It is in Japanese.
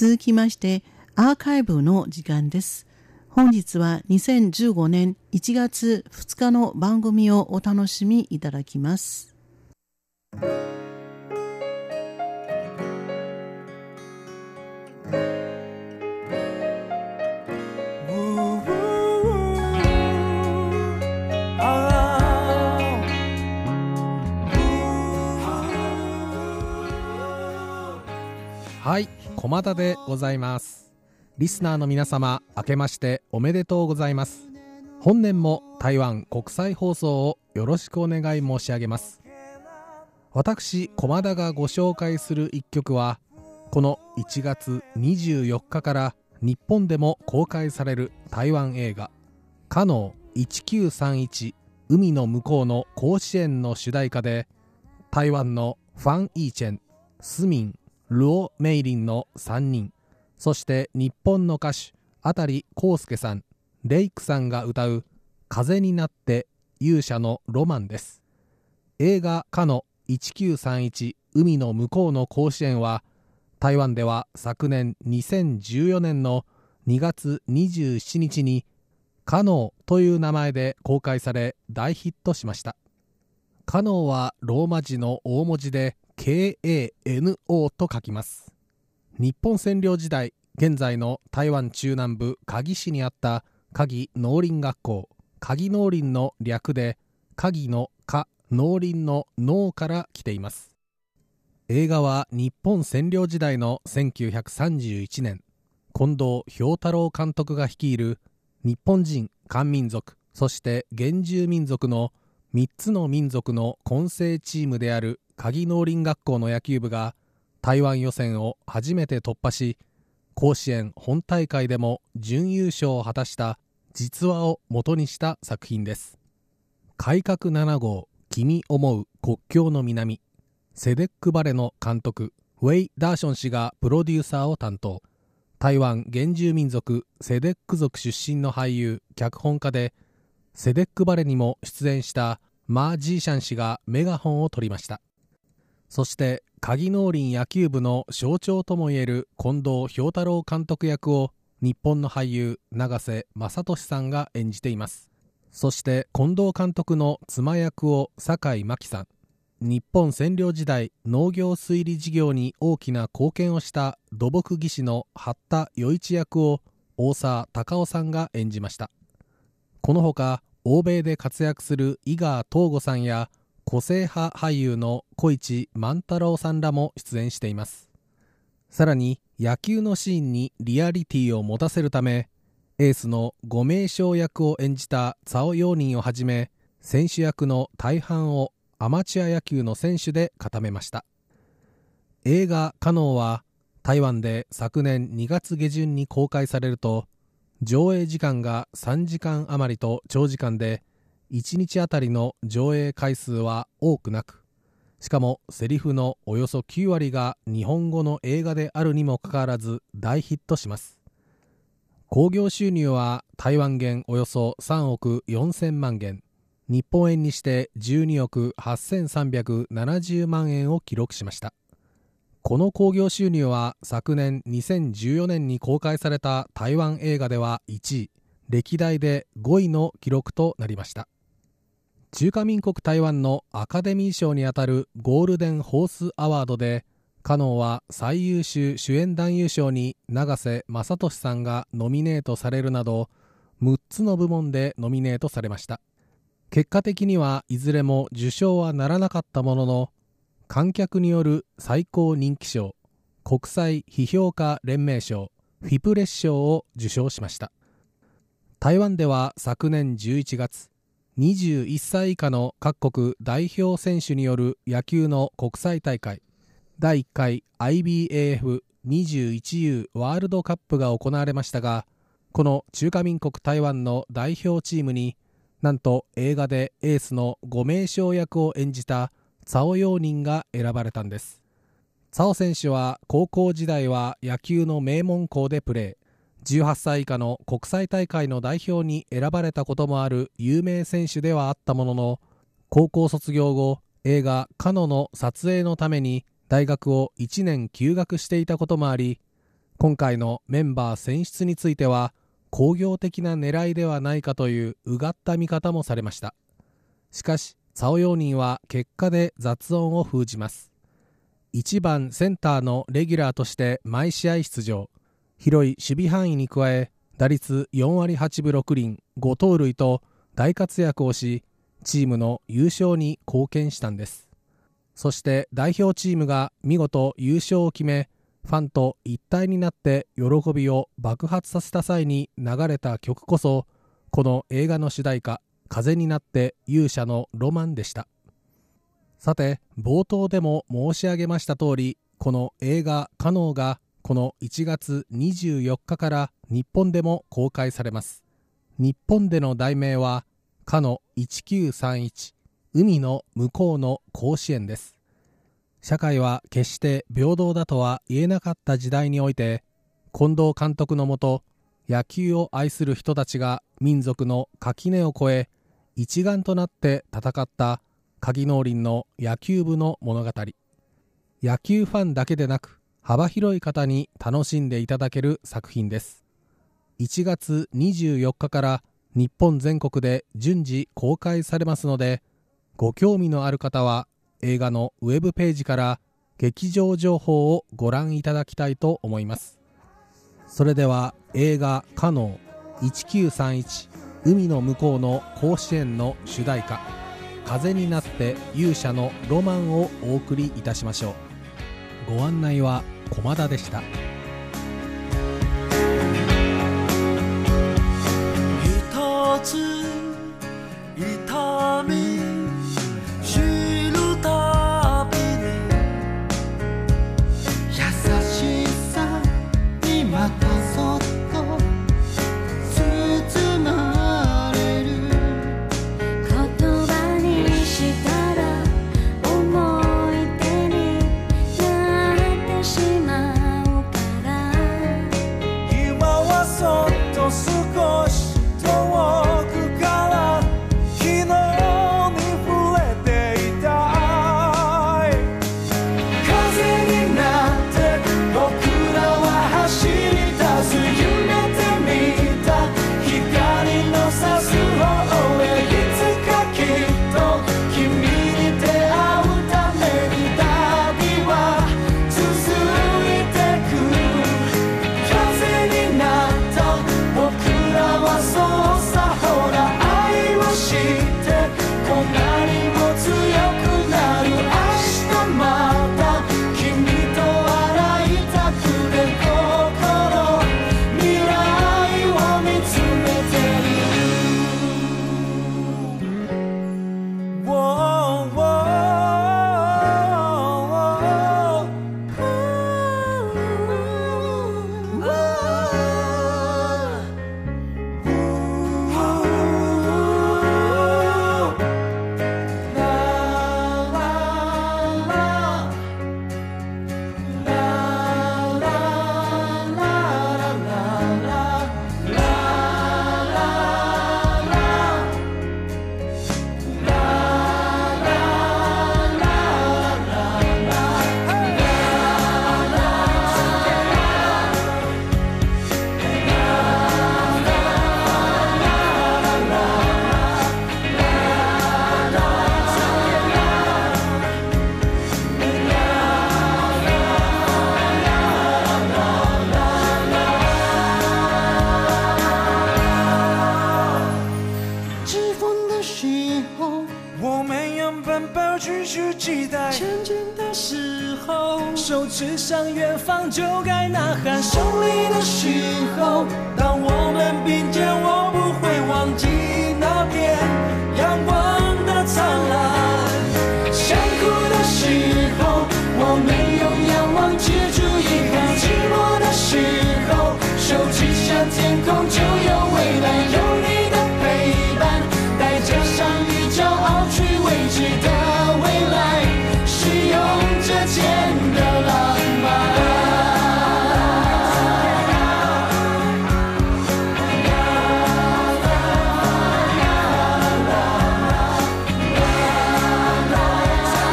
続きましてアーカイブの時間です。本日は2015年1月2日の番組をお楽しみいただきます。駒田でございます。リスナーの皆様明けましておめでとうございます。本年も台湾国際放送をよろしくお願い申し上げます。私駒田がご紹介する一曲はこの1月24日から日本でも公開される台湾映画「カノー1931海の向こうの甲子園」の主題歌で台湾のファン・イーチェンスミンルオ・メイリンの3人。そして日本の歌手辺康介さんレイクさんが歌う「風になって勇者のロマン」です。映画「かの1931海の向こうの甲子園」は台湾では昨年2014年の2月27日に「カノー」という名前で公開され大ヒットしました。カノーはローマ字の大文字で KANO と書きます。日本占領時代現在の台湾中南部鍵市にあった鍵農林学校鍵農林の略で鍵の科農林の農から来ています。映画は日本占領時代の1931年。近藤兵太郎監督が率いる日本人漢民族そして原住民族の3つの民族の混成チームである鍵農林学校の野球部が台湾予選を初めて突破し甲子園本大会でも準優勝を果たした実話を元にした作品です。改革7号君思う国境の南セデック・バレの監督ウェイ・ダーション氏がプロデューサーを担当。台湾原住民族セデック族出身の俳優脚本家でセデック・バレにも出演したマー・ジーシャン氏がメガホンを取りました。そして鍵農林野球部の象徴ともいえる近藤兵太郎監督役を日本の俳優永瀬正敏さんが演じています。そして近藤監督の妻役を酒井真紀さん。日本占領時代農業推理事業に大きな貢献をした土木技師の八田余一役を大沢隆夫さんが演じました。このほか欧米で活躍する井川東吾さんや個性派俳優の小市万太郎さんらも出演しています。さらに野球のシーンにリアリティを持たせるためエースの五名将役を演じたザオ・ヨーニンをはじめ選手役の大半をアマチュア野球の選手で固めました。映画「カノー」は台湾で昨年2月下旬に公開されると上映時間が3時間余りと長時間で1日あたりの上映回数は多くなくしかもセリフのおよそ9割が日本語の映画であるにもかかわらず大ヒットします。興行収入は台湾元およそ3億4000万元。日本円にして12億8370万円を記録しました。この興行収入は昨年2014年に公開された台湾映画では1位。歴代で5位の記録となりました。中華民国台湾のアカデミー賞にあたるゴールデンホースアワードでカノンは最優秀主演男優賞に永瀬正敏さんがノミネートされるなど6つの部門でノミネートされました。結果的にはいずれも受賞はならなかったものの観客による最高人気賞国際批評家連盟賞フィプレス賞を受賞しました。台湾では昨年11月21歳以下の各国代表選手による野球の国際大会。第1回 IBAF21U ワールドカップが行われましたがこの中華民国台湾の代表チームになんと映画でエースの五名将役を演じたツァオヨーニンが選ばれたんです。ツァオ選手は高校時代は野球の名門校でプレー。18歳以下の国際大会の代表に選ばれたこともある有名選手ではあったものの高校卒業後映画「カノ」の撮影のために大学を1年休学していたこともあり今回のメンバー選出については工業的な狙いではないかといううがった見方もされました。しかしツァオヨーニンは結果で雑音を封じます。1番センターのレギュラーとして毎試合出場。広い守備範囲に加え打率4割8分6厘5盗塁と大活躍をしチームの優勝に貢献したんです。そして代表チームが見事優勝を決めファンと一体になって喜びを爆発させた際に流れた曲こそこの映画の主題歌「風になって勇者のロマン」でした。さて冒頭でも申し上げました通りこの映画「カノー」がこの1月24日から日本でも公開されます。日本での題名は「かの1931海の向こうの甲子園」です。社会は決して平等だとは言えなかった時代において近藤監督のもと野球を愛する人たちが民族の垣根を越え一丸となって戦った鍵農林の野球部の物語。野球ファンだけでなく幅広い方に楽しんでいただける作品です。1月24日から日本全国で順次公開されますのでご興味のある方は映画のウェブページから劇場情報をご覧いただきたいと思います。それでは映画「カノー1931海の向こうの甲子園」の主題歌「風になって勇者のロマン」をお送りいたしましょう。ご案内は駒田でした。驶向远方就该呐喊，胜利的时候，当我们并肩，